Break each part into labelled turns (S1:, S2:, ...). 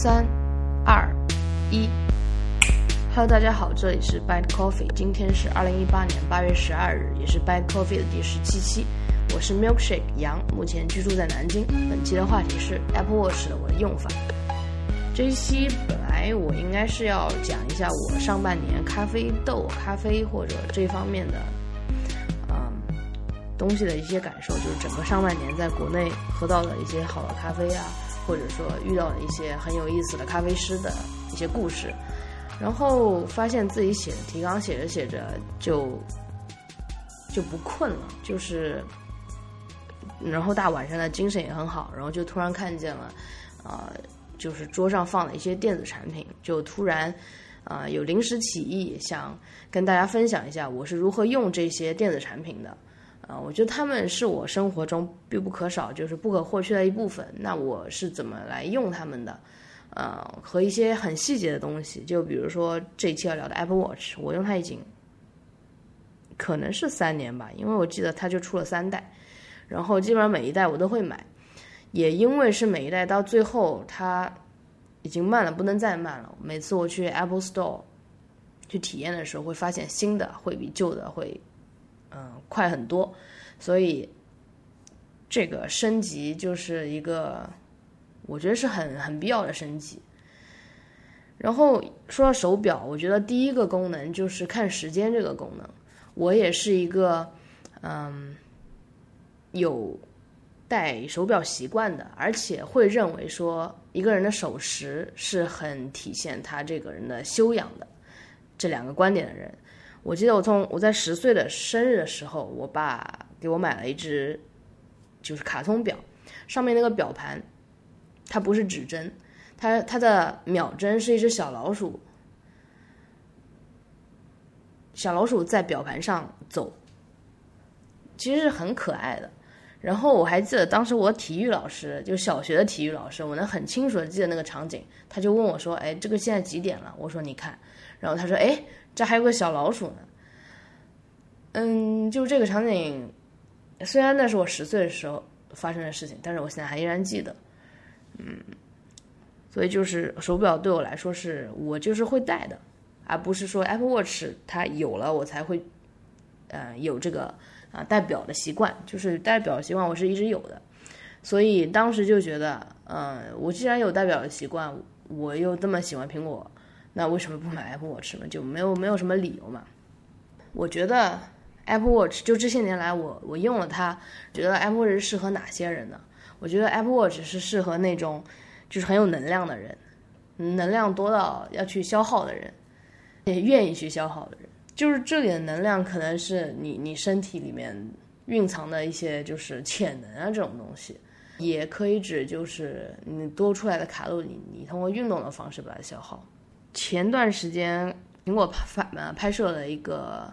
S1: 三、二、一，Hello，大家好，这里是 Bad Coffee，今天是二零一八年八月十二日，也是 Bad Coffee 的第十七期。我是 Milkshake 杨，目前居住在南京。本期的话题是 Apple Watch 的我的用法。这一期本来我应该是要讲一下我上半年咖啡豆、咖啡或者这方面的，嗯，东西的一些感受，就是整个上半年在国内喝到的一些好的咖啡啊。或者说遇到了一些很有意思的咖啡师的一些故事，然后发现自己写的提纲写着写着就就不困了，就是，然后大晚上的精神也很好，然后就突然看见了，呃，就是桌上放了一些电子产品，就突然啊有临时起意想跟大家分享一下我是如何用这些电子产品的。啊，我觉得他们是我生活中必不可少，就是不可或缺的一部分。那我是怎么来用他们的？呃，和一些很细节的东西，就比如说这一期要聊的 Apple Watch，我用它已经可能是三年吧，因为我记得它就出了三代，然后基本上每一代我都会买。也因为是每一代到最后它已经慢了不能再慢了，每次我去 Apple Store 去体验的时候，会发现新的会比旧的会。嗯，快很多，所以这个升级就是一个，我觉得是很很必要的升级。然后说到手表，我觉得第一个功能就是看时间这个功能。我也是一个嗯有戴手表习惯的，而且会认为说一个人的守时是很体现他这个人的修养的这两个观点的人。我记得我从我在十岁的生日的时候，我爸给我买了一只，就是卡通表，上面那个表盘，它不是指针，它它的秒针是一只小老鼠，小老鼠在表盘上走，其实是很可爱的。然后我还记得当时我体育老师，就小学的体育老师，我能很清楚的记得那个场景，他就问我说：“哎，这个现在几点了？”我说：“你看。”然后他说：“哎。”这还有个小老鼠呢，嗯，就这个场景，虽然那是我十岁的时候发生的事情，但是我现在还依然记得，嗯，所以就是手表对我来说是我就是会戴的，而不是说 Apple Watch 它有了我才会，呃，有这个啊戴表的习惯，就是戴表的习惯我是一直有的，所以当时就觉得，嗯，我既然有戴表的习惯，我又这么喜欢苹果。那为什么不买 Apple Watch 呢？就没有没有什么理由嘛？我觉得 Apple Watch 就这些年来，我我用了它，觉得 Apple Watch 是适合哪些人呢？我觉得 Apple Watch 是适合那种就是很有能量的人，能量多到要去消耗的人，也愿意去消耗的人。就是这里的能量，可能是你你身体里面蕴藏的一些就是潜能啊这种东西，也可以指就是你多出来的卡路里，你通过运动的方式把它消耗。前段时间，苹果拍呃拍摄了一个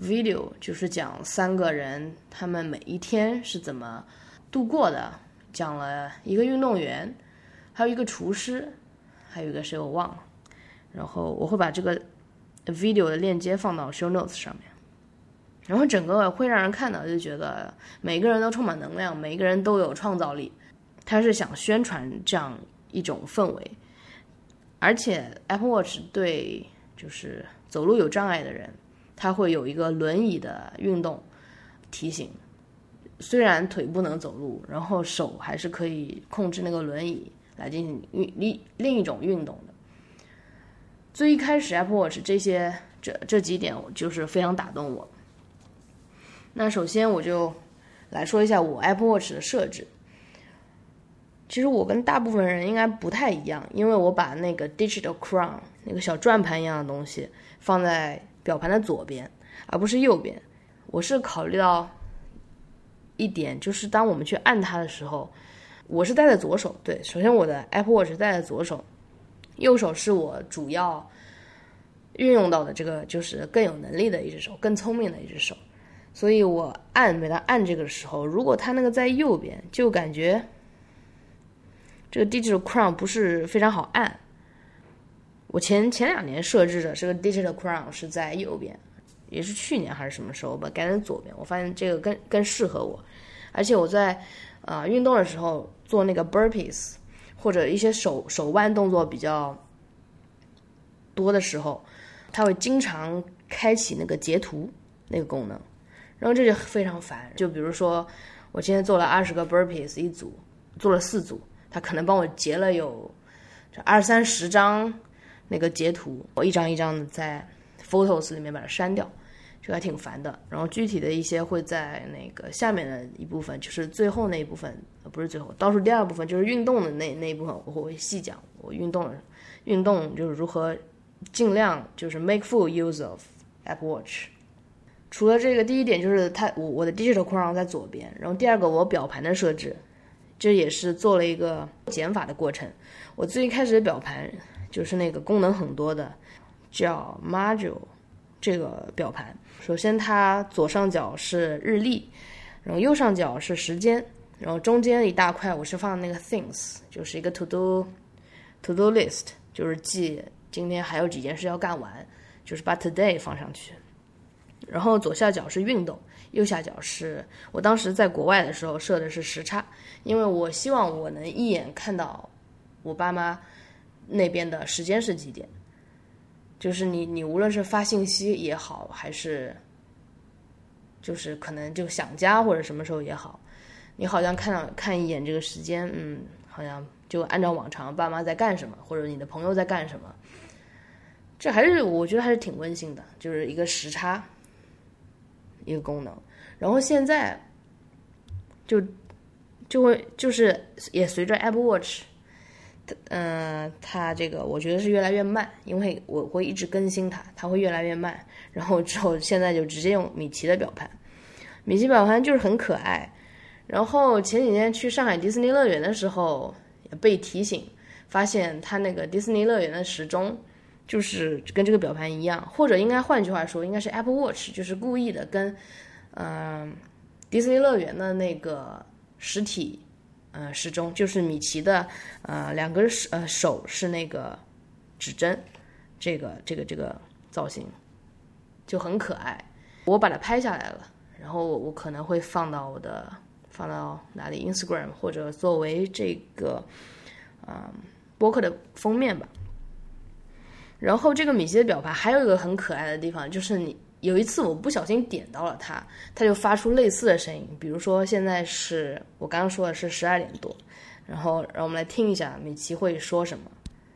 S1: video，就是讲三个人他们每一天是怎么度过的，讲了一个运动员，还有一个厨师，还有一个谁我忘了。然后我会把这个 video 的链接放到 show notes 上面。然后整个会让人看到就觉得每个人都充满能量，每一个人都有创造力。他是想宣传这样一种氛围。而且 Apple Watch 对就是走路有障碍的人，它会有一个轮椅的运动提醒。虽然腿不能走路，然后手还是可以控制那个轮椅来进行运另另一种运动的。最一开始 Apple Watch 这些这这几点就是非常打动我。那首先我就来说一下我 Apple Watch 的设置。其实我跟大部分人应该不太一样，因为我把那个 digital crown 那个小转盘一样的东西放在表盘的左边，而不是右边。我是考虑到一点，就是当我们去按它的时候，我是戴在左手。对，首先我的 Apple Watch 戴在左手，右手是我主要运用到的这个，就是更有能力的一只手，更聪明的一只手。所以我按每当按这个时候，如果它那个在右边，就感觉。这个 Digital Crown 不是非常好按。我前前两年设置的这个 Digital Crown 是在右边，也是去年还是什么时候吧，改成左边。我发现这个更更适合我，而且我在啊运动的时候做那个 burpees，或者一些手手腕动作比较多的时候，它会经常开启那个截图那个功能，然后这就非常烦。就比如说，我今天做了二十个 burpees 一组，做了四组，他可能帮我截了有这二三十张那个截图，我一张一张的在 Photos 里面把它删掉。这还挺烦的，然后具体的一些会在那个下面的一部分，就是最后那一部分，不是最后，倒数第二部分就是运动的那那一部分，我会细讲我运动，运动就是如何尽量就是 make full use of Apple Watch。除了这个，第一点就是它我我的 digital 框框在左边，然后第二个我表盘的设置，这也是做了一个减法的过程。我最开始的表盘就是那个功能很多的，叫 Module。这个表盘，首先它左上角是日历，然后右上角是时间，然后中间一大块我是放那个 things，就是一个 to do to do list，就是记今天还有几件事要干完，就是把 today 放上去。然后左下角是运动，右下角是我当时在国外的时候设的是时差，因为我希望我能一眼看到我爸妈那边的时间是几点。就是你，你无论是发信息也好，还是，就是可能就想家或者什么时候也好，你好像看到看一眼这个时间，嗯，好像就按照往常，爸妈在干什么，或者你的朋友在干什么，这还是我觉得还是挺温馨的，就是一个时差，一个功能。然后现在就就会就是也随着 Apple Watch。嗯，它这个我觉得是越来越慢，因为我会一直更新它，它会越来越慢。然后之后现在就直接用米奇的表盘，米奇表盘就是很可爱。然后前几天去上海迪士尼乐园的时候，也被提醒发现它那个迪士尼乐园的时钟就是跟这个表盘一样，或者应该换句话说，应该是 Apple Watch 就是故意的跟嗯迪士尼乐园的那个实体。呃，时钟就是米奇的，呃，两根手呃手是那个指针，这个这个这个造型就很可爱。我把它拍下来了，然后我可能会放到我的放到哪里 Instagram 或者作为这个啊播客的封面吧。然后这个米奇的表盘还有一个很可爱的地方，就是你。有一次我不小心点到了它，它就发出类似的声音。比如说现在是我刚刚说的是十二点多，然后让我们来听一下米奇会说什么。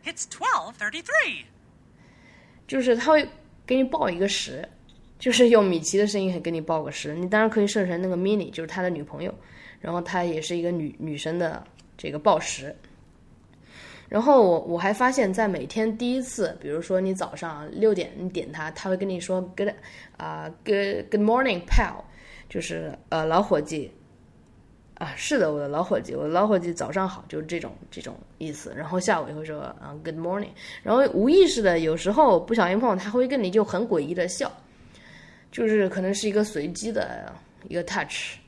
S2: It's twelve thirty-three。
S1: 就是他会给你报一个时，就是用米奇的声音给你报个时。你当然可以设成那个 Mini，就是他的女朋友，然后他也是一个女女生的这个报时。然后我我还发现，在每天第一次，比如说你早上六点你点它，它会跟你说 good 啊 good good morning pal，就是呃老伙计啊，是的，我的老伙计，我的老伙计早上好，就是这种这种意思。然后下午也会说啊 good morning，然后无意识的有时候不小心碰，他会跟你就很诡异的笑，就是可能是一个随机的一个 touch，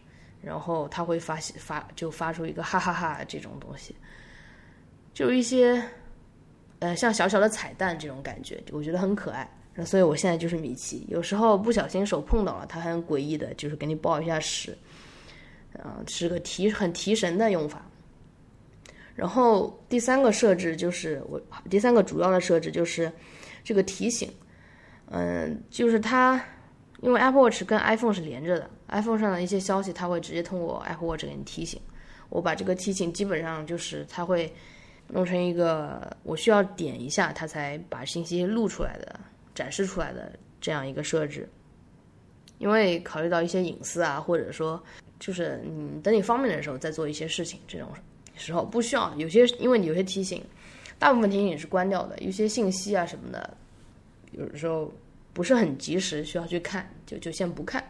S1: 然后他会发发就发出一个哈哈哈这种东西。就一些，呃，像小小的彩蛋这种感觉，我觉得很可爱。所以我现在就是米奇，有时候不小心手碰到了，它很诡异的，就是给你报一下时，啊，是个提很提神的用法。然后第三个设置就是我第三个主要的设置就是这个提醒，嗯，就是它因为 Apple Watch 跟 iPhone 是连着的，iPhone 上的一些消息它会直接通过 Apple Watch 给你提醒。我把这个提醒基本上就是它会。弄成一个我需要点一下，它才把信息录出来的、展示出来的这样一个设置。因为考虑到一些隐私啊，或者说就是你等你方便的时候再做一些事情，这种时候不需要。有些因为你有些提醒，大部分提醒是关掉的，有些信息啊什么的，有时候不是很及时，需要去看，就就先不看。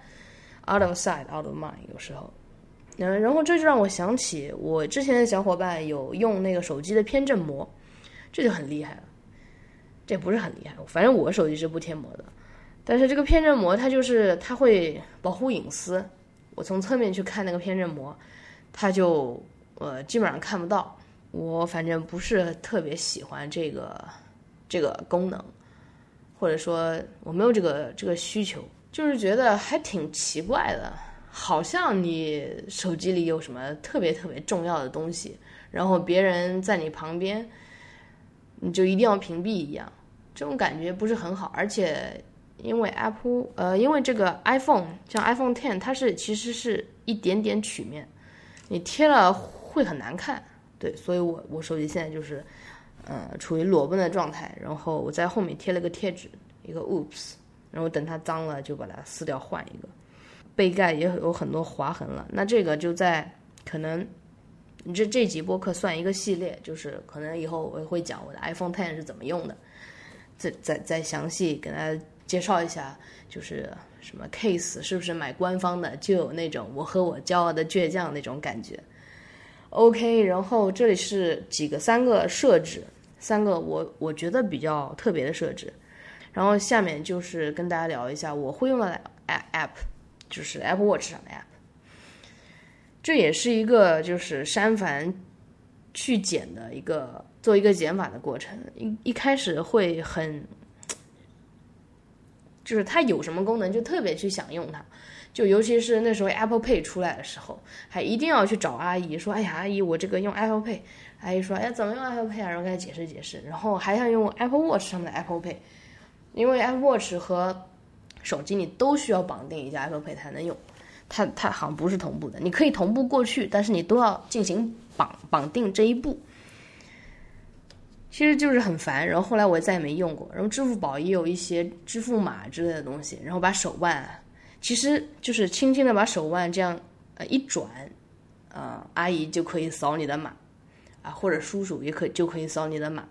S1: Out of sight, out of mind，有时候。嗯，然后这就让我想起我之前的小伙伴有用那个手机的偏振膜，这就很厉害了。这不是很厉害，反正我手机是不贴膜的。但是这个偏振膜它就是它会保护隐私，我从侧面去看那个偏振膜，它就呃基本上看不到。我反正不是特别喜欢这个这个功能，或者说我没有这个这个需求，就是觉得还挺奇怪的。好像你手机里有什么特别特别重要的东西，然后别人在你旁边，你就一定要屏蔽一样，这种感觉不是很好。而且因为 Apple，呃，因为这个 iPhone 像 iPhone Ten，它是其实是一点点曲面，你贴了会很难看。对，所以我我手机现在就是，呃，处于裸奔的状态，然后我在后面贴了个贴纸，一个 Oops，然后等它脏了就把它撕掉换一个。背盖也有很多划痕了，那这个就在可能，你这这集播客算一个系列，就是可能以后我也会讲我的 iPhone Ten 是怎么用的，再再再详细给大家介绍一下，就是什么 case 是不是买官方的，就有那种我和我骄傲的倔强那种感觉。OK，然后这里是几个三个设置，三个我我觉得比较特别的设置，然后下面就是跟大家聊一下我会用的 app。就是 Apple Watch 上的 App，这也是一个就是删繁去简的一个做一个减法的过程。一一开始会很，就是它有什么功能就特别去想用它，就尤其是那时候 Apple Pay 出来的时候，还一定要去找阿姨说：“哎呀，阿姨，我这个用 Apple Pay。”阿姨说：“哎，怎么用 Apple Pay 啊？”然后给她解释解释，然后还想用 Apple Watch 上面的 Apple Pay，因为 Apple Watch 和手机你都需要绑定一下 Apple Pay 才能用，它它好像不是同步的，你可以同步过去，但是你都要进行绑绑定这一步，其实就是很烦。然后后来我再也没用过，然后支付宝也有一些支付码之类的东西，然后把手腕，其实就是轻轻的把手腕这样呃一转，呃阿姨就可以扫你的码，啊或者叔叔也可就可以扫你的码。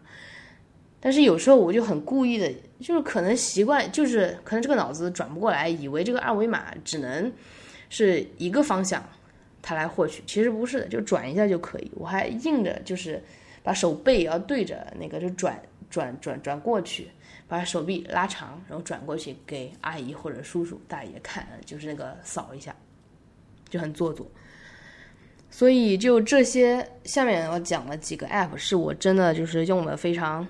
S1: 但是有时候我就很故意的，就是可能习惯，就是可能这个脑子转不过来，以为这个二维码只能是一个方向，它来获取，其实不是的，就转一下就可以。我还硬着就是把手背要对着那个，就转转转转过去，把手臂拉长，然后转过去给阿姨或者叔叔大爷看，就是那个扫一下，就很做作。所以就这些，下面我讲了几个 app 是我真的就是用的非常。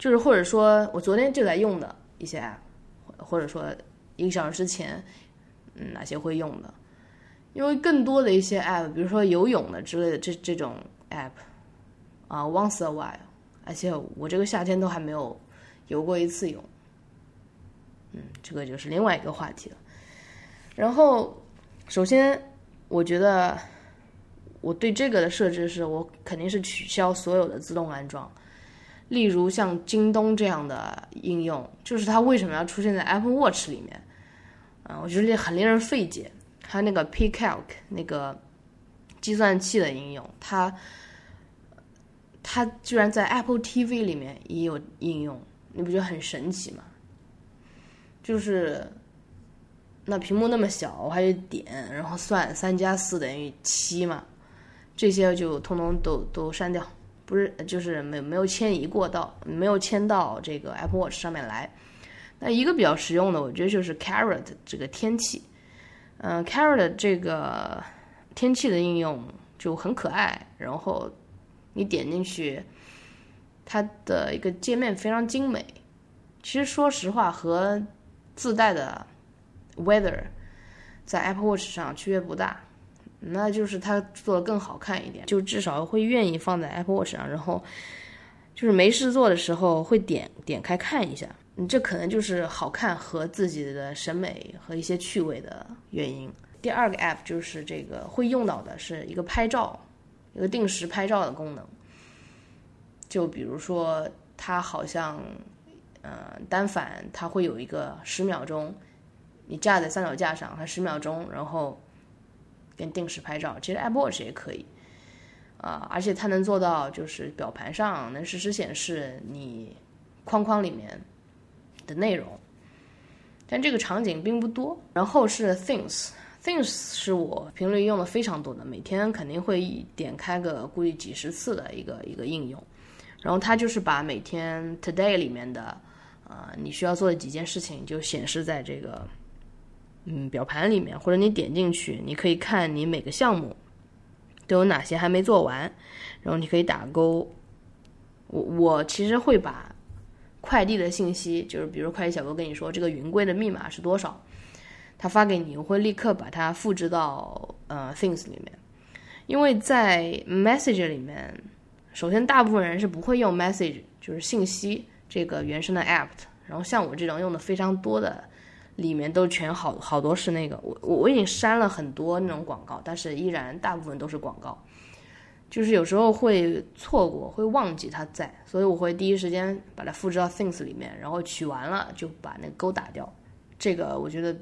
S1: 就是或者说我昨天就在用的一些 app，或者说一个小时之前，嗯，哪些会用的？因为更多的一些 app，比如说游泳的之类的这这种 app，啊，once a while，而且我这个夏天都还没有游过一次泳，嗯，这个就是另外一个话题了。然后，首先我觉得我对这个的设置是我肯定是取消所有的自动安装。例如像京东这样的应用，就是它为什么要出现在 Apple Watch 里面？啊，我觉得这很令人费解。还有那个 Pcalc 那个计算器的应用，它它居然在 Apple TV 里面也有应用，你不觉得很神奇吗？就是那屏幕那么小，我还得点，然后算三加四等于七嘛，这些就通通都都删掉。不是，就是没没有迁移过到，没有迁到这个 Apple Watch 上面来。那一个比较实用的，我觉得就是 Carrot 这个天气。嗯，Carrot 这个天气的应用就很可爱，然后你点进去，它的一个界面非常精美。其实说实话，和自带的 Weather 在 Apple Watch 上区别不大。那就是它做的更好看一点，就至少会愿意放在 Apple Watch 上，然后就是没事做的时候会点点开看一下。你这可能就是好看和自己的审美和一些趣味的原因。第二个 App 就是这个会用到的是一个拍照，一个定时拍照的功能。就比如说它好像，呃，单反它会有一个十秒钟，你架在三脚架上，它十秒钟，然后。跟定时拍照，其实 Apple Watch 也可以，啊，而且它能做到，就是表盘上能实时显示你框框里面的内容，但这个场景并不多。然后是 Things，Things 是我频率用的非常多的，每天肯定会点开个估计几十次的一个一个应用。然后它就是把每天 Today 里面的，呃，你需要做的几件事情就显示在这个。嗯，表盘里面，或者你点进去，你可以看你每个项目都有哪些还没做完，然后你可以打勾。我我其实会把快递的信息，就是比如快递小哥跟你说这个云柜的密码是多少，他发给你，我会立刻把它复制到呃 Things 里面，因为在 Message 里面，首先大部分人是不会用 Message，就是信息这个原生的 App。然后像我这种用的非常多的，里面都全好好多是那个我我我已经删了很多那种广告，但是依然大部分都是广告。就是有时候会错过，会忘记它在，所以我会第一时间把它复制到 Things 里面，然后取完了就把那个勾打掉。这个我觉得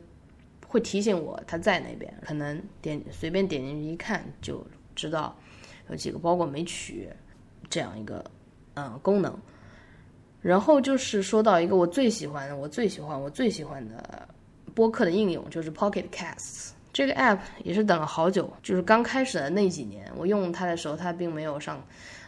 S1: 会提醒我它在那边，可能点随便点进去一看就知道有几个包裹没取，这样一个嗯功能。然后就是说到一个我最喜欢的，我最喜欢我最喜欢的播客的应用，就是 Pocket Casts。这个 app 也是等了好久，就是刚开始的那几年，我用它的时候，它并没有上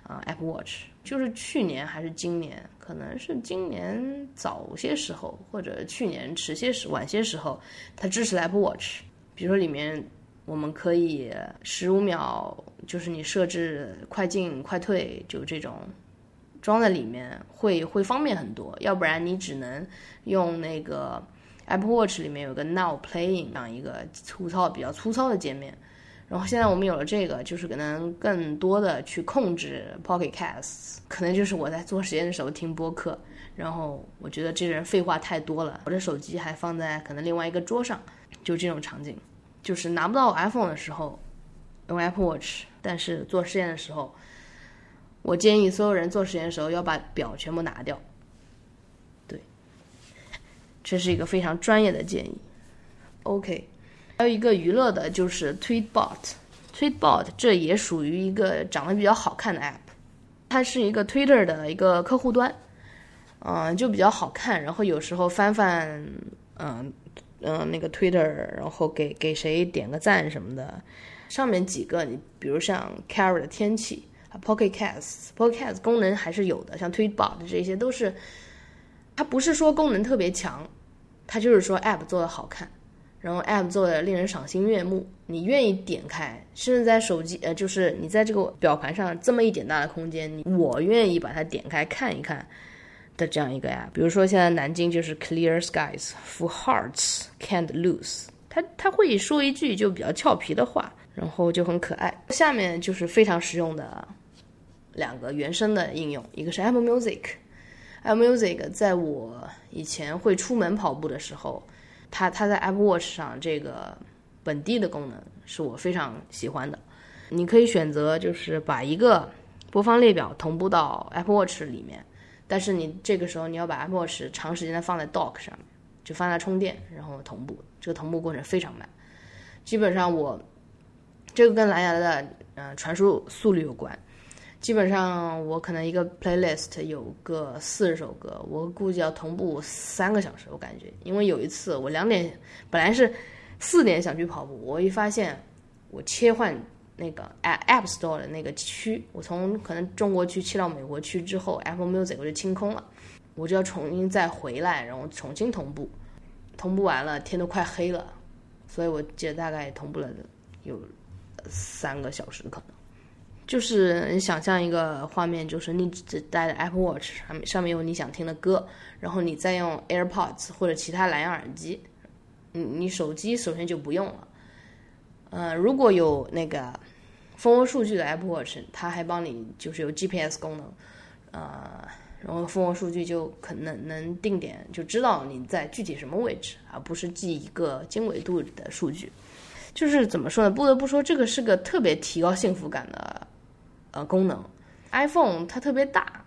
S1: 啊 Apple Watch，就是去年还是今年，可能是今年早些时候，或者去年迟些时晚些时候，它支持 Apple Watch。比如说里面我们可以十五秒，就是你设置快进快退，就这种装在里面会会方便很多。要不然你只能用那个。Apple Watch 里面有个 Now Playing 这样一个粗糙、比较粗糙的界面，然后现在我们有了这个，就是可能更多的去控制 Pocket Casts，可能就是我在做实验的时候听播客，然后我觉得这人废话太多了，我的手机还放在可能另外一个桌上，就这种场景，就是拿不到 iPhone 的时候用 Apple Watch，但是做实验的时候，我建议所有人做实验的时候要把表全部拿掉。对这是一个非常专业的建议。OK，还有一个娱乐的，就是 Tweetbot。Tweetbot 这也属于一个长得比较好看的 App，它是一个 Twitter 的一个客户端，嗯，就比较好看。然后有时候翻翻，嗯嗯，那个 Twitter，然后给给谁点个赞什么的。上面几个，你比如像 Carry 的天气，Pocket Casts，Pocket Casts 功能还是有的，像 Tweetbot 这些都是。它不是说功能特别强，它就是说 App 做的好看，然后 App 做的令人赏心悦目，你愿意点开，甚至在手机呃，就是你在这个表盘上这么一点大的空间，我愿意把它点开看一看的这样一个 App。比如说现在南京就是 Clear skies for hearts can't lose，它它会说一句就比较俏皮的话，然后就很可爱。下面就是非常实用的两个原生的应用，一个是 Apple Music。Apple Music 在我以前会出门跑步的时候，它它在 Apple Watch 上这个本地的功能是我非常喜欢的。你可以选择就是把一个播放列表同步到 Apple Watch 里面，但是你这个时候你要把 Apple Watch 长时间的放在 Dock 上面，就放在充电，然后同步。这个同步过程非常慢，基本上我这个跟蓝牙的呃传输速率有关。基本上我可能一个 playlist 有个四十首歌，我估计要同步三个小时。我感觉，因为有一次我两点本来是四点想去跑步，我一发现我切换那个 App Store 的那个区，我从可能中国区切到美国区之后，Apple Music 我就清空了，我就要重新再回来，然后重新同步。同步完了，天都快黑了，所以我记得大概同步了有三个小时可能。就是你想象一个画面，就是你只带着 Apple Watch 上面上面有你想听的歌，然后你再用 AirPods 或者其他蓝牙耳机，你你手机首先就不用了。呃，如果有那个蜂窝数据的 Apple Watch，它还帮你就是有 GPS 功能，呃，然后蜂窝数据就可能能定点就知道你在具体什么位置，而不是记一个经纬度的数据。就是怎么说呢？不得不说，这个是个特别提高幸福感的。呃，功能，iPhone 它特别大，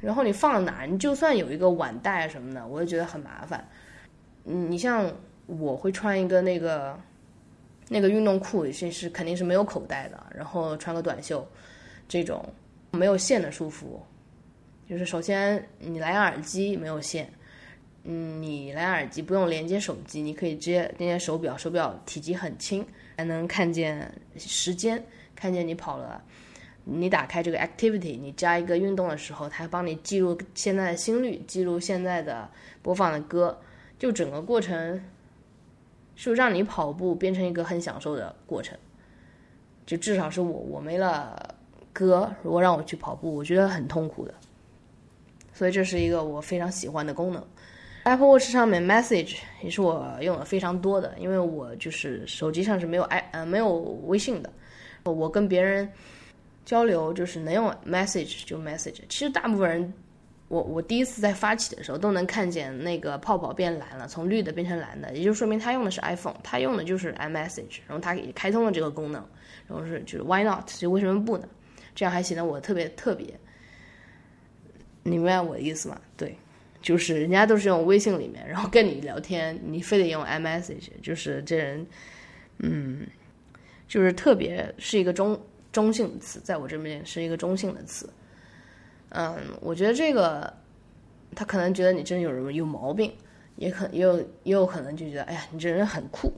S1: 然后你放哪，你就算有一个腕带什么的，我也觉得很麻烦。嗯，你像我会穿一个那个那个运动裤，是是肯定是没有口袋的，然后穿个短袖，这种没有线的束缚，就是首先你蓝牙耳机没有线，嗯，你蓝牙耳机不用连接手机，你可以直接连接手表，手表体积很轻，还能看见时间，看见你跑了。你打开这个 Activity，你加一个运动的时候，它帮你记录现在的心率，记录现在的播放的歌，就整个过程是让你跑步变成一个很享受的过程。就至少是我，我没了歌，如果让我去跑步，我觉得很痛苦的。所以这是一个我非常喜欢的功能。Apple Watch 上面 Message 也是我用的非常多的，因为我就是手机上是没有 i 呃没有微信的。我跟别人交流就是能用 message 就 message。其实大部分人，我我第一次在发起的时候都能看见那个泡泡变蓝了，从绿的变成蓝的，也就说明他用的是 iPhone，他用的就是 iMessage，然后他也开通了这个功能，然后是就是 Why not？就为什么不呢？这样还显得我特别特别。你明白我的意思吗？对，就是人家都是用微信里面，然后跟你聊天，你非得用 iMessage，就是这人，嗯。就是特别是一个中中性词，在我这边是一个中性的词。嗯，我觉得这个他可能觉得你真有什么有毛病，也可也有也有可能就觉得哎呀，你这人很酷。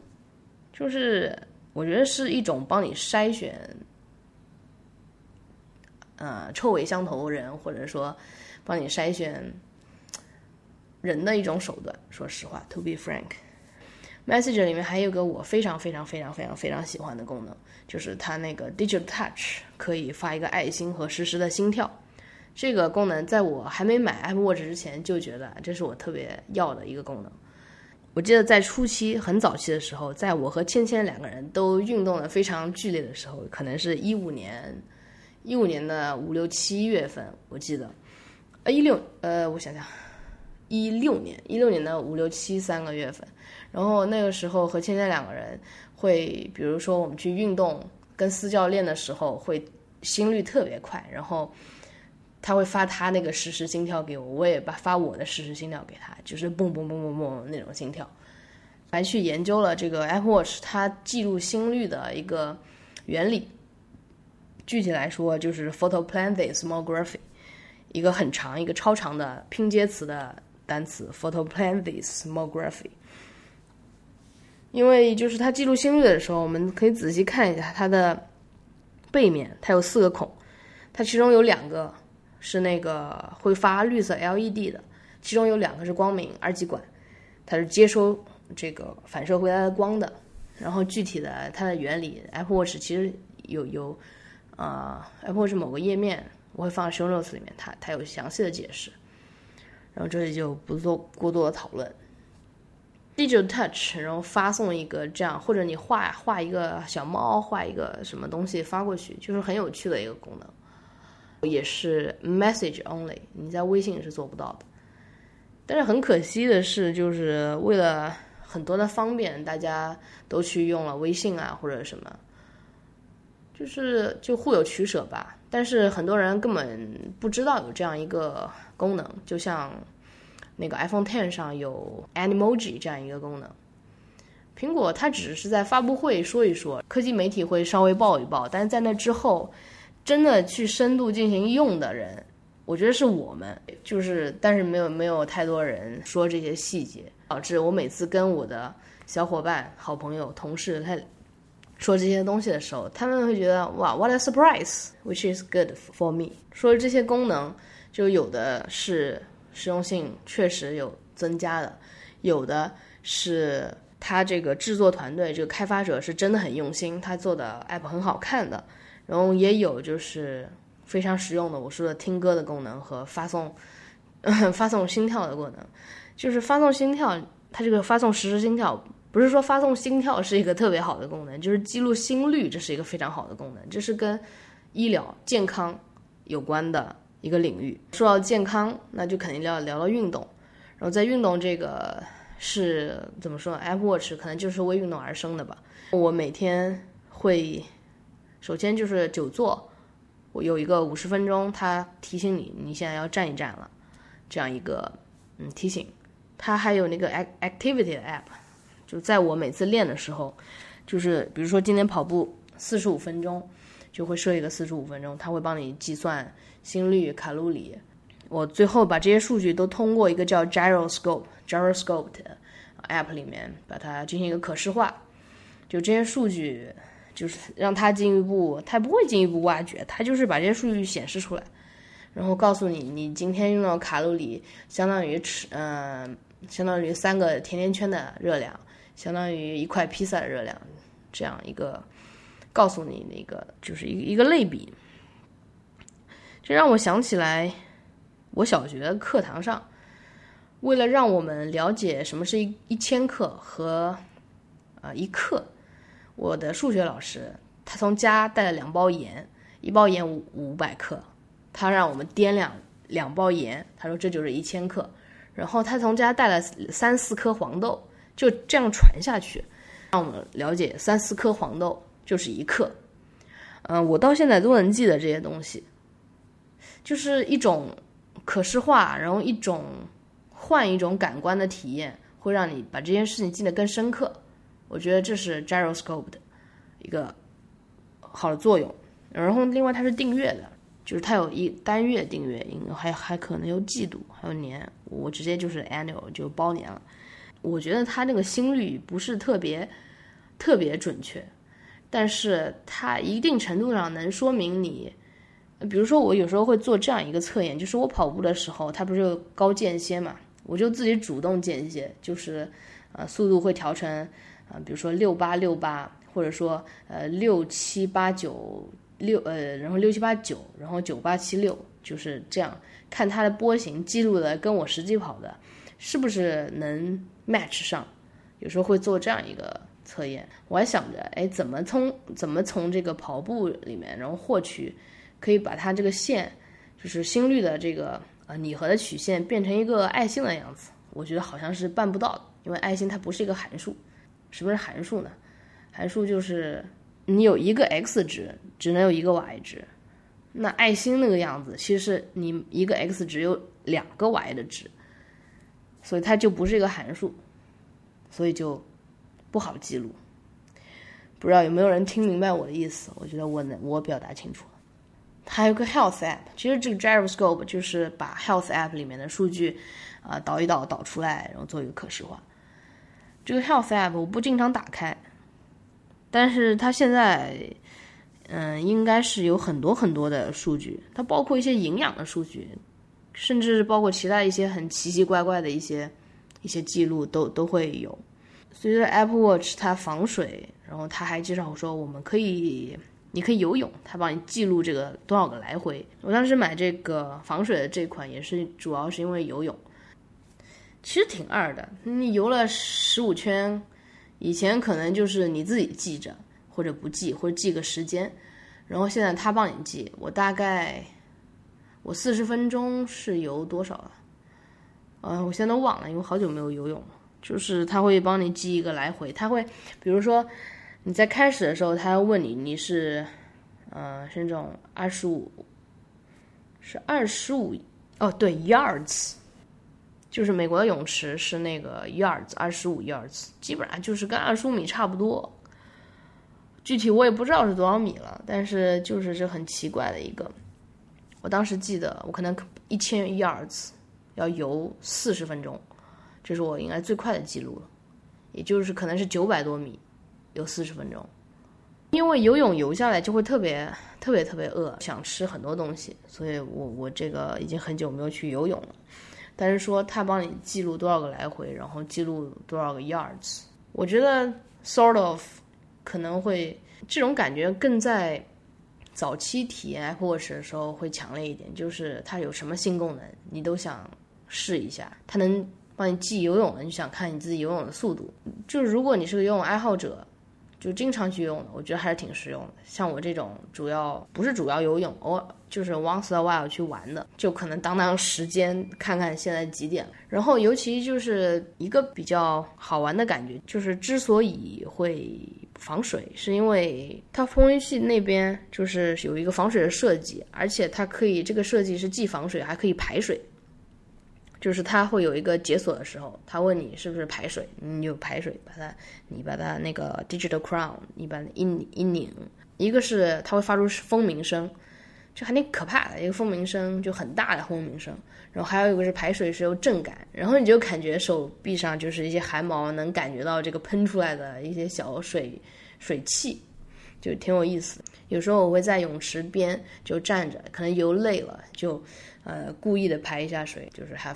S1: 就是我觉得是一种帮你筛选，呃，臭味相投人，或者说帮你筛选人的一种手段。说实话，to be frank。Message 里面还有个我非常非常非常非常非常喜欢的功能，就是它那个 Digital Touch 可以发一个爱心和实时的心跳。这个功能在我还没买 Apple Watch 之前就觉得这是我特别要的一个功能。我记得在初期很早期的时候，在我和芊芊两个人都运动的非常剧烈的时候，可能是一五年一五年的五六七月份，我记得，呃一六呃我想想，一六年一六年的五六七三个月份。然后那个时候和芊芊两个人会，比如说我们去运动跟私教练的时候，会心率特别快，然后他会发他那个实时心跳给我，我也把发我的实时心跳给他，就是蹦蹦蹦蹦蹦那种心跳。还去研究了这个 Apple Watch 它记录心率的一个原理，具体来说就是 photo planetsmography 一个很长一个超长的拼接词的单词 photo planetsmography。因为就是它记录心率的时候，我们可以仔细看一下它的背面，它有四个孔，它其中有两个是那个会发绿色 LED 的，其中有两个是光明二极管，它是接收这个反射回来的光的。然后具体的它的原理，Apple Watch 其实有有啊，Apple Watch 某个页面我会放在 Show Notes 里面，它它有详细的解释。然后这里就不做过多的讨论。Digital Touch，然后发送一个这样，或者你画画一个小猫，画一个什么东西发过去，就是很有趣的一个功能，也是 Message Only，你在微信是做不到的。但是很可惜的是，就是为了很多的方便，大家都去用了微信啊或者什么，就是就互有取舍吧。但是很多人根本不知道有这样一个功能，就像。那个 iPhone Ten 上有 Animoji 这样一个功能，苹果它只是在发布会说一说，科技媒体会稍微报一报，但是在那之后，真的去深度进行用的人，我觉得是我们，就是但是没有没有太多人说这些细节，导致我每次跟我的小伙伴、好朋友、同事他说这些东西的时候，他们会觉得哇，What a surprise，which is good for me。说这些功能，就有的是。实用性确实有增加的，有的是他这个制作团队，这个开发者是真的很用心，他做的 app 很好看的。然后也有就是非常实用的，我说的听歌的功能和发送 发送心跳的功能。就是发送心跳，它这个发送实时心跳，不是说发送心跳是一个特别好的功能，就是记录心率，这是一个非常好的功能，这是跟医疗健康有关的。一个领域说到健康，那就肯定要聊到运动。然后在运动这个是怎么说？Apple Watch 可能就是为运动而生的吧。我每天会首先就是久坐，我有一个五十分钟，它提醒你你现在要站一站了，这样一个嗯提醒。它还有那个 Activity 的 App，就在我每次练的时候，就是比如说今天跑步四十五分钟。就会设一个四十五分钟，它会帮你计算心率、卡路里。我最后把这些数据都通过一个叫 Gyroscope Gyroscope 的 app 里面把它进行一个可视化。就这些数据，就是让它进一步，它不会进一步挖掘，它就是把这些数据显示出来，然后告诉你你今天用到卡路里相当于吃，嗯，相当于三个甜甜圈的热量，相当于一块披萨的热量，这样一个。告诉你那个就是一一个类比，这让我想起来，我小学课堂上，为了让我们了解什么是一一千克和啊一克，我的数学老师他从家带了两包盐，一包盐五五百克，他让我们掂量两包盐，他说这就是一千克。然后他从家带了三四颗黄豆，就这样传下去，让我们了解三四颗黄豆就是一克。嗯，我到现在都能记得这些东西，就是一种可视化，然后一种换一种感官的体验，会让你把这件事情记得更深刻。我觉得这是 gyroscope 的一个好的作用。然后另外它是订阅的，就是它有一单月订阅，还还可能有季度，还有年。我直接就是 annual 就包年了。我觉得它那个心率不是特别特别准确。但是它一定程度上能说明你，比如说我有时候会做这样一个测验，就是我跑步的时候，它不是有高间歇嘛，我就自己主动间歇，就是呃速度会调成啊，比如说六八六八，或者说呃六七八九六呃，然后六七八九，然后九八七六，就是这样看它的波形记录的跟我实际跑的是不是能 match 上，有时候会做这样一个。测验，我还想着，哎，怎么从怎么从这个跑步里面，然后获取，可以把它这个线，就是心率的这个呃拟合的曲线变成一个爱心的样子。我觉得好像是办不到的，因为爱心它不是一个函数。什么是函数呢？函数就是你有一个 x 值，只能有一个 y 值。那爱心那个样子，其实你一个 x 值有两个 y 的值，所以它就不是一个函数，所以就。不好记录，不知道有没有人听明白我的意思？我觉得我能，我表达清楚。还有个 Health App，其实这个 Gyroscope 就是把 Health App 里面的数据啊导一导导出来，然后做一个可视化。这个 Health App 我不经常打开，但是它现在嗯应该是有很多很多的数据，它包括一些营养的数据，甚至包括其他一些很奇奇怪怪的一些一些记录都都会有。随着 Apple Watch 它防水，然后他还介绍说我们可以，你可以游泳，它帮你记录这个多少个来回。我当时买这个防水的这款也是主要是因为游泳，其实挺二的。你游了十五圈，以前可能就是你自己记着，或者不记，或者记个时间，然后现在他帮你记。我大概我四十分钟是游多少啊？嗯，我现在都忘了，因为好久没有游泳了。就是他会帮你记一个来回，他会，比如说你在开始的时候，他要问你你是，呃，是那种二十五，是二十五，哦，对，yards，就是美国的泳池是那个 yards，二十五 yards，基本上就是跟二十五米差不多。具体我也不知道是多少米了，但是就是这很奇怪的一个。我当时记得我可能一千 yards 要游四十分钟。这是我应该最快的记录了，也就是可能是九百多米，有四十分钟。因为游泳游下来就会特别特别特别饿，想吃很多东西，所以我我这个已经很久没有去游泳了。但是说他帮你记录多少个来回，然后记录多少个 yards，我觉得 sort of 可能会这种感觉更在早期体验 Apple Watch 的时候会强烈一点，就是它有什么新功能你都想试一下，它能。帮你记游泳的，你想看你自己游泳的速度。就是如果你是个游泳爱好者，就经常去用的，我觉得还是挺实用的。像我这种主要不是主要游泳，偶尔就是 once a while 去玩的，就可能当当时间，看看现在几点。然后尤其就是一个比较好玩的感觉，就是之所以会防水，是因为它风衣系那边就是有一个防水的设计，而且它可以这个设计是既防水还可以排水。就是它会有一个解锁的时候，它问你是不是排水，你就排水，把它，你把它那个 digital crown，一般一一拧，一个是它会发出蜂鸣声，就还挺可怕的一个蜂鸣声，就很大的蜂鸣声。然后还有一个是排水是有震感，然后你就感觉手臂上就是一些汗毛能感觉到这个喷出来的一些小水水汽，就挺有意思。有时候我会在泳池边就站着，可能游累了就。呃，故意的排一下水，就是 have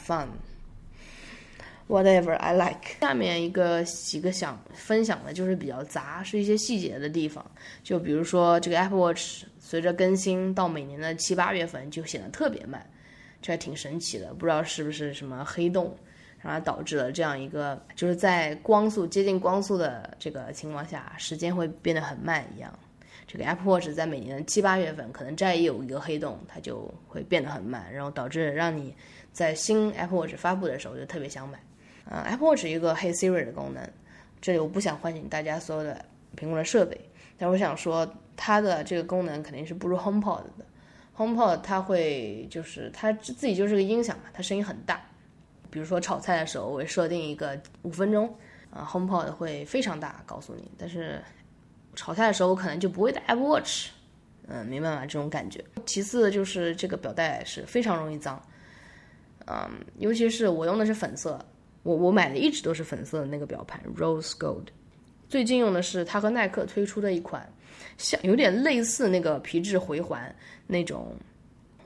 S1: fun，whatever I like。下面一个几个想分享的，就是比较杂，是一些细节的地方。就比如说这个 Apple Watch，随着更新到每年的七八月份就显得特别慢，这还挺神奇的。不知道是不是什么黑洞，然后导致了这样一个，就是在光速接近光速的这个情况下，时间会变得很慢一样。这个 Apple Watch 在每年的七八月份可能这也有一个黑洞，它就会变得很慢，然后导致让你在新 Apple Watch 发布的时候就特别想买。啊、a p p l e Watch 一个 Hey Siri 的功能，这里我不想唤醒大家所有的苹果的设备，但我想说它的这个功能肯定是不如 HomePod 的。HomePod 它会就是它自己就是个音响嘛，它声音很大。比如说炒菜的时候，我会设定一个五分钟，啊，HomePod 会非常大告诉你，但是炒菜的时候我可能就不会带 Apple Watch，嗯，明白吗？这种感觉。其次就是这个表带是非常容易脏，嗯，尤其是我用的是粉色，我我买的一直都是粉色的那个表盘 Rose Gold，最近用的是它和耐克推出的一款像有点类似那个皮质回环那种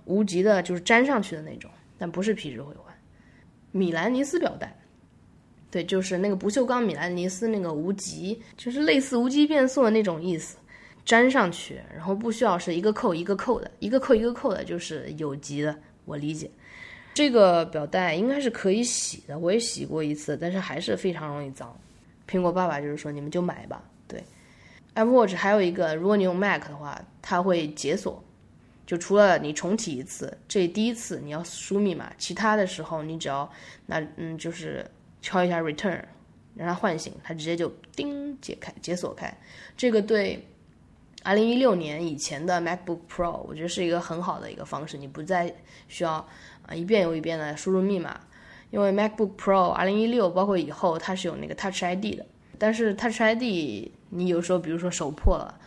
S1: 无极的，就是粘上去的那种，但不是皮质回环，米兰尼斯表带。对，就是那个不锈钢米兰尼斯那个无极，就是类似无极变速的那种意思，粘上去，然后不需要是一个扣一个扣的，一个扣一个扣的，就是有极的，我理解。这个表带应该是可以洗的，我也洗过一次，但是还是非常容易脏。苹果爸爸就是说你们就买吧。对，Apple Watch 还有一个，如果你用 Mac 的话，它会解锁，就除了你重启一次，这第一次你要输密码，其他的时候你只要那嗯就是敲一下 Return，让它唤醒，它直接就叮解开解锁开。这个对。二零一六年以前的 MacBook Pro，我觉得是一个很好的一个方式，你不再需要啊一遍又一遍的输入密码，因为 MacBook Pro 二零一六包括以后它是有那个 Touch ID 的，但是 Touch ID 你有时候比如说手破了，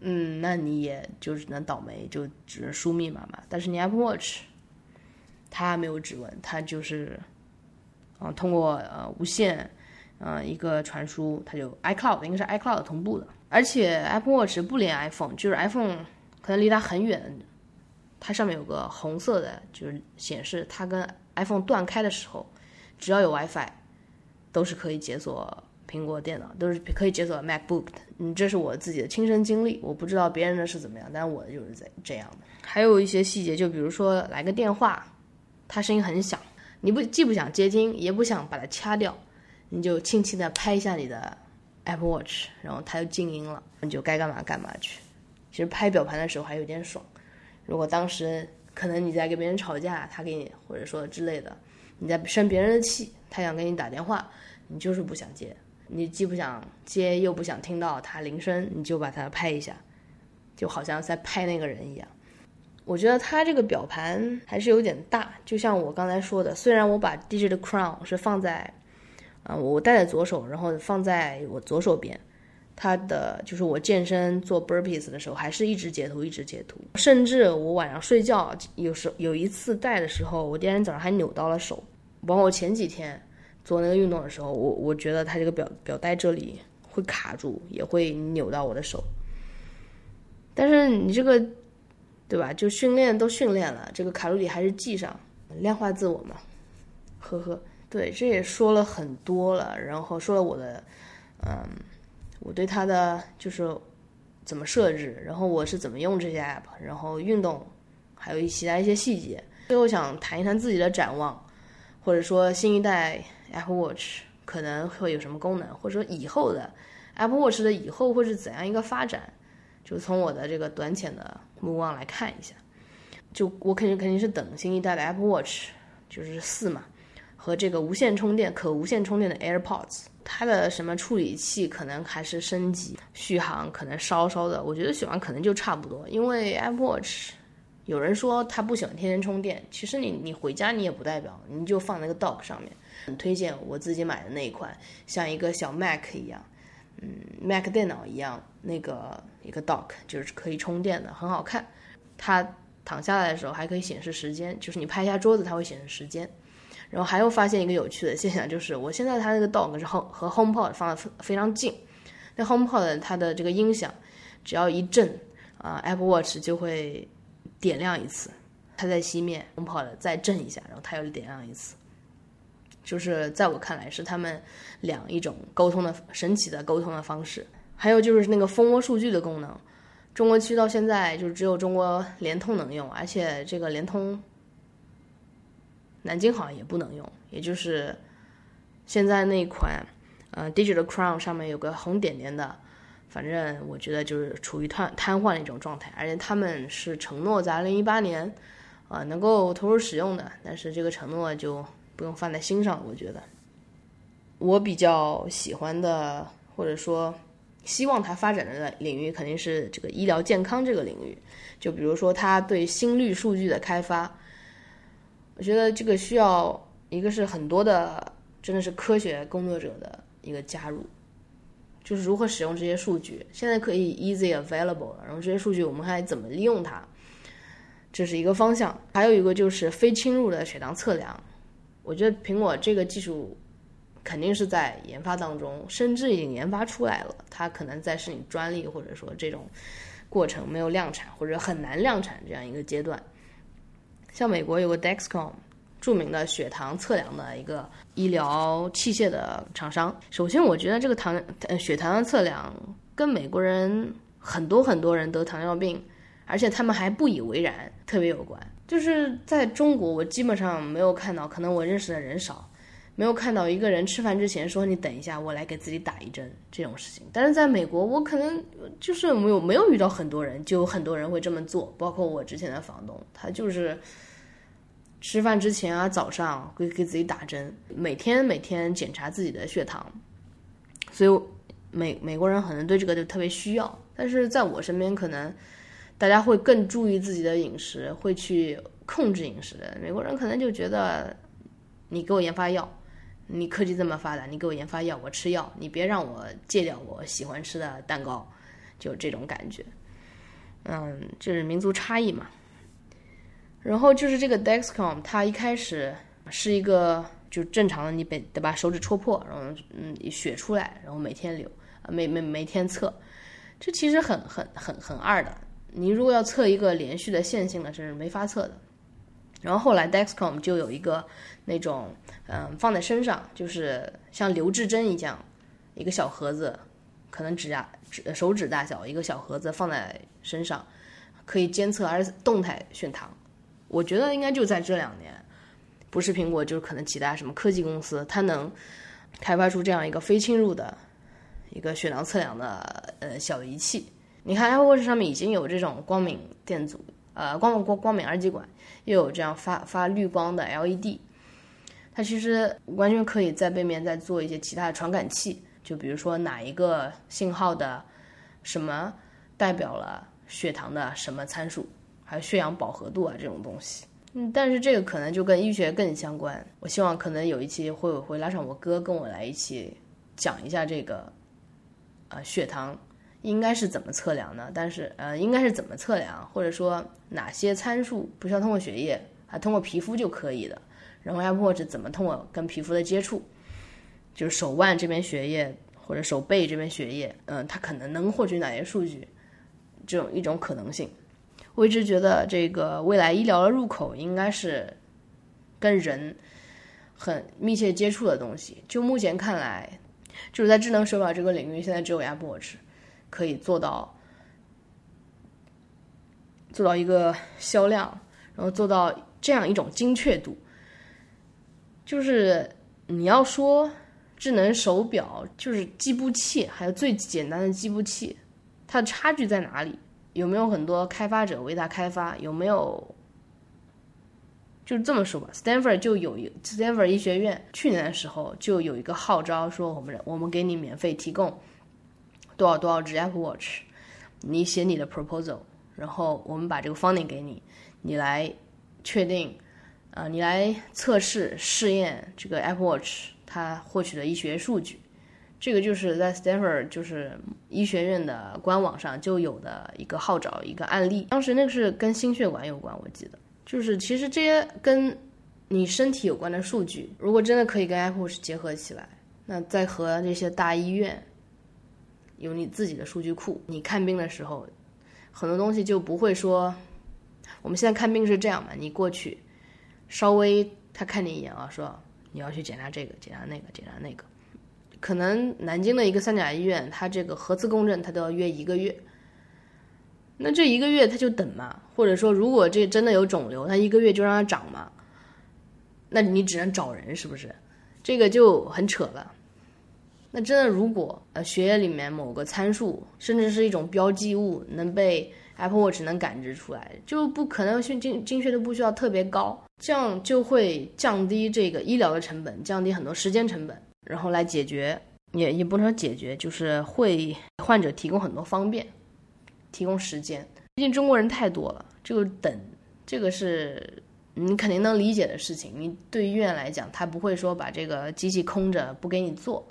S1: 嗯，那你也就只能倒霉，就只能输密码嘛。但是你 Apple Watch 它没有指纹，它就是啊通过呃无线呃一个传输，它就 iCloud 应该是 iCloud 同步的。而且 Apple Watch 不连 iPhone，就是 iPhone 可能离它很远，它上面有个红色的，就是显示它跟 iPhone 断开的时候，只要有 WiFi，都是可以解锁苹果电脑，都是可以解锁 MacBook 的。嗯，这是我自己的亲身经历，我不知道别人的是怎么样，但是我就是在这样的。还有一些细节，就比如说来个电话，它声音很响，你不既不想接听，也不想把它掐掉，你就轻轻的拍一下你的。Apple Watch，然后它就静音了，你就该干嘛干嘛去。其实拍表盘的时候还有点爽。如果当时可能你在跟别人吵架，他给你或者说之类的，你在生别人的气，他想给你打电话，你就是不想接，你既不想接又不想听到他铃声，你就把它拍一下，就好像在拍那个人一样。我觉得它这个表盘还是有点大，就像我刚才说的，虽然我把 Digital Crown 是放在。啊，我戴在左手，然后放在我左手边，它的就是我健身做 burpees 的时候，还是一直截图，一直截图。甚至我晚上睡觉，有时有一次戴的时候，我第二天早上还扭到了手。包括我前几天做那个运动的时候，我我觉得它这个表表带这里会卡住，也会扭到我的手。但是你这个，对吧？就训练都训练了，这个卡路里还是记上，量化自我嘛，呵呵。对，这也说了很多了，然后说了我的，嗯，我对它的就是怎么设置，然后我是怎么用这些 app，然后运动，还有其他一些细节。最后想谈一谈自己的展望，或者说新一代 Apple Watch 可能会有什么功能，或者说以后的 Apple Watch 的以后会是怎样一个发展，就从我的这个短浅的目光来看一下。就我肯定肯定是等新一代的 Apple Watch，就是四嘛。和这个无线充电、可无线充电的 AirPods，它的什么处理器可能还是升级，续航可能稍稍的，我觉得续航可能就差不多。因为 Apple Watch，有人说他不喜欢天天充电，其实你你回家你也不代表，你就放那个 Dock 上面。很推荐我自己买的那一款，像一个小 Mac 一样，嗯，Mac 电脑一样，那个一个 Dock 就是可以充电的，很好看。它躺下来的时候还可以显示时间，就是你拍一下桌子，它会显示时间。然后还又发现一个有趣的现象，就是我现在它那个 Dock 是和和 HomePod 放的非常近，那 HomePod 它的这个音响只要一震啊，Apple Watch 就会点亮一次，它在熄灭，HomePod 再震一下，然后它又点亮一次。就是在我看来是他们两一种沟通的神奇的沟通的方式。还有就是那个蜂窝数据的功能，中国区到现在就只有中国联通能用，而且这个联通。南京好像也不能用，也就是现在那款，呃，Digital Crown 上面有个红点点的，反正我觉得就是处于瘫瘫痪的一种状态，而且他们是承诺在二零一八年，啊能够投入使用的，但是这个承诺就不用放在心上。我觉得，我比较喜欢的或者说希望它发展的领域肯定是这个医疗健康这个领域，就比如说它对心率数据的开发，我觉得这个需要一个是很多的真的是科学工作者的一个加入。就是如何使用这些数据，现在可以 easy available 了，然后这些数据我们还怎么利用它，这是一个方向。还有一个就是非侵入的血糖测量，我觉得苹果这个技术肯定是在研发当中，甚至已经研发出来了，它可能在申请专利或者说这种过程没有量产或者很难量产这样一个阶段。像美国有个 Dexcom。著名的血糖测量的一个医疗器械的厂商。首先，我觉得这个糖呃血糖的测量跟美国人很多很多人得糖尿病，而且他们还不以为然，特别有关。就是在中国，我基本上没有看到，可能我认识的人少，没有看到一个人吃饭之前说你等一下，我来给自己打一针这种事情。但是在美国，我可能就是没有没有遇到很多人，就有很多人会这么做，包括我之前的房东，他就是。吃饭之前啊，早上会给自己打针，每天每天检查自己的血糖，所以美美国人可能对这个就特别需要。但是在我身边，可能大家会更注意自己的饮食，会去控制饮食的。美国人可能就觉得，你给我研发药，你科技这么发达，你给我研发药，我吃药，你别让我戒掉我喜欢吃的蛋糕，就这种感觉。嗯，就是民族差异嘛。然后就是这个 Dexcom，它一开始是一个就正常的，你得得把手指戳破，然后嗯血出来，然后每天流，每每每天测，这其实很很很很二的。你如果要测一个连续的线性的，这是没法测的。然后后来 Dexcom 就有一个那种嗯放在身上，就是像留置针一样，一个小盒子，可能指甲指手指大小一个小盒子放在身上，可以监测而动态血糖。我觉得应该就在这两年，不是苹果，就是可能其他什么科技公司，它能开发出这样一个非侵入的一个血糖测量的呃小仪器。你看，Apple Watch 上面已经有这种光敏电阻，呃，光光光敏二极管，又有这样发发绿光的 LED，它其实完全可以在背面再做一些其他的传感器，就比如说哪一个信号的什么代表了血糖的什么参数。还有血氧饱和度啊这种东西，嗯，但是这个可能就跟医学更相关。我希望可能有一期会会拉上我哥跟我来一起讲一下这个，呃，血糖应该是怎么测量呢？但是呃，应该是怎么测量，或者说哪些参数不需要通过血液，啊通过皮肤就可以的？然后 Apple Watch 怎么通过跟皮肤的接触，就是手腕这边血液或者手背这边血液，嗯，它可能能获取哪些数据？这种一种可能性。我一直觉得，这个未来医疗的入口应该是跟人很密切接触的东西。就目前看来，就是在智能手表这个领域，现在只有 Apple Watch 可以做到做到一个销量，然后做到这样一种精确度。就是你要说智能手表，就是计步器，还有最简单的计步器，它的差距在哪里？有没有很多开发者为它开发？有没有？就这么说吧，Stanford 就有一 Stanford 医学院去年的时候就有一个号召，说我们我们给你免费提供多少多少只 Apple Watch，你写你的 proposal，然后我们把这个 funding 给你，你来确定，啊，你来测试试验这个 Apple Watch 它获取的医学数据。这个就是在 Stanford 就是医学院的官网上就有的一个号召一个案例，当时那个是跟心血管有关，我记得就是其实这些跟你身体有关的数据，如果真的可以跟 Apple 结合起来，那再和这些大医院有你自己的数据库，你看病的时候很多东西就不会说，我们现在看病是这样嘛，你过去稍微他看你一眼啊，说你要去检查这个检查那个检查那个。可能南京的一个三甲医院，它这个核磁共振，它都要约一个月。那这一个月他就等嘛，或者说，如果这真的有肿瘤，那一个月就让它长嘛。那你只能找人，是不是？这个就很扯了。那真的，如果呃血液里面某个参数，甚至是一种标记物能被 Apple Watch 能感知出来，就不可能精精精确度不需要特别高，这样就会降低这个医疗的成本，降低很多时间成本，然后来解决，也也不能说解决，就是会患者提供很多方便，提供时间。毕竟中国人太多了，这个等，这个是你肯定能理解的事情。你对医院来讲，他不会说把这个机器空着不给你做。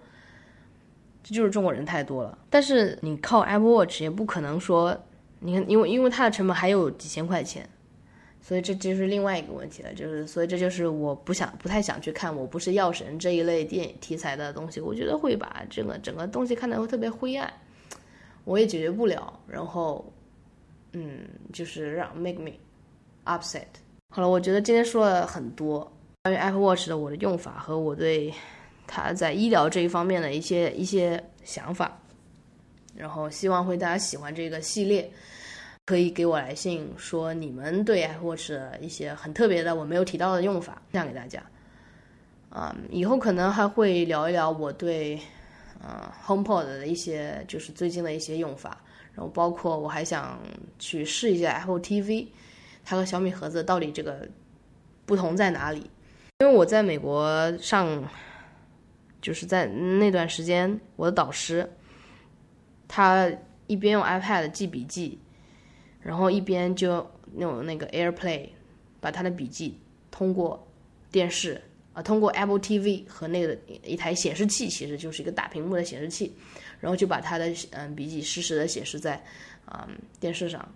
S1: 这就是中国人太多了，但是你靠 Apple Watch 也不可能说，你看，因为因为它的成本还有几千块钱，所以这就是另外一个问题了，就是所以这就是我不想不太想去看，我不是药神这一类电影题材的东西，我觉得会把这个整个东西看得会特别灰暗，我也解决不了，然后，嗯，就是让 make me upset。好了，我觉得今天说了很多关于 Apple Watch 的我的用法和我对。他在医疗这一方面的一些一些想法，然后希望会大家喜欢这个系列，可以给我来信说你们对 Apple Watch 的一些很特别的我没有提到的用法，分享给大家。啊，以后可能还会聊一聊我对呃 HomePod 的一些就是最近的一些用法，然后包括我还想去试一下 Apple TV，它和小米盒子到底这个不同在哪里？因为我在美国上。就是在那段时间，我的导师，他一边用 iPad 记笔记，然后一边就用那个 AirPlay 把他的笔记通过电视啊，通过 Apple TV 和那个一台显示器，其实就是一个大屏幕的显示器，然后就把他的嗯笔记实时的显示在啊电视上，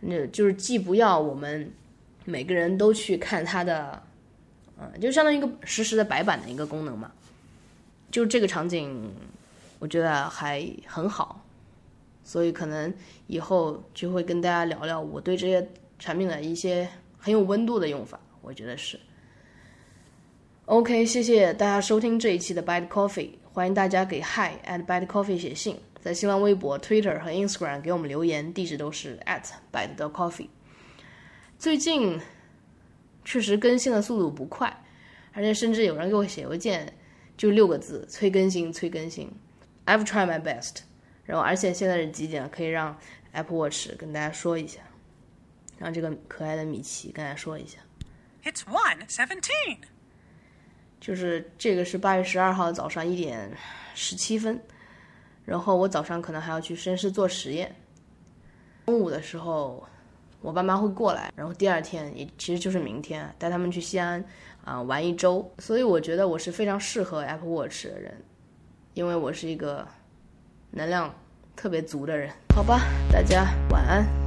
S1: 那就是既不要我们每个人都去看他的，嗯，就相当于一个实时的白板的一个功能嘛。就这个场景，我觉得还很好，所以可能以后就会跟大家聊聊我对这些产品的一些很有温度的用法。我觉得是。OK，谢谢大家收听这一期的 Bad Coffee，欢迎大家给 Hi at Bad Coffee 写信，在新浪微博、Twitter 和 Instagram 给我们留言，地址都是 at Bad Coffee。最近确实更新的速度不快，而且甚至有人给我写邮件。就六个字，催更新，催更新。I've tried my best。然后，而且现在是几点？可以让 Apple Watch 跟大家说一下，让这个可爱的米奇跟大家说一下。
S2: It's one seventeen。
S1: 就是这个是八月十二号早上一点十七分。然后我早上可能还要去实验室做实验。中午的时候，我爸妈会过来。然后第二天，也其实就是明天，带他们去西安。啊，玩一周，所以我觉得我是非常适合 Apple Watch 的人，因为我是一个能量特别足的人。好吧，大家晚安。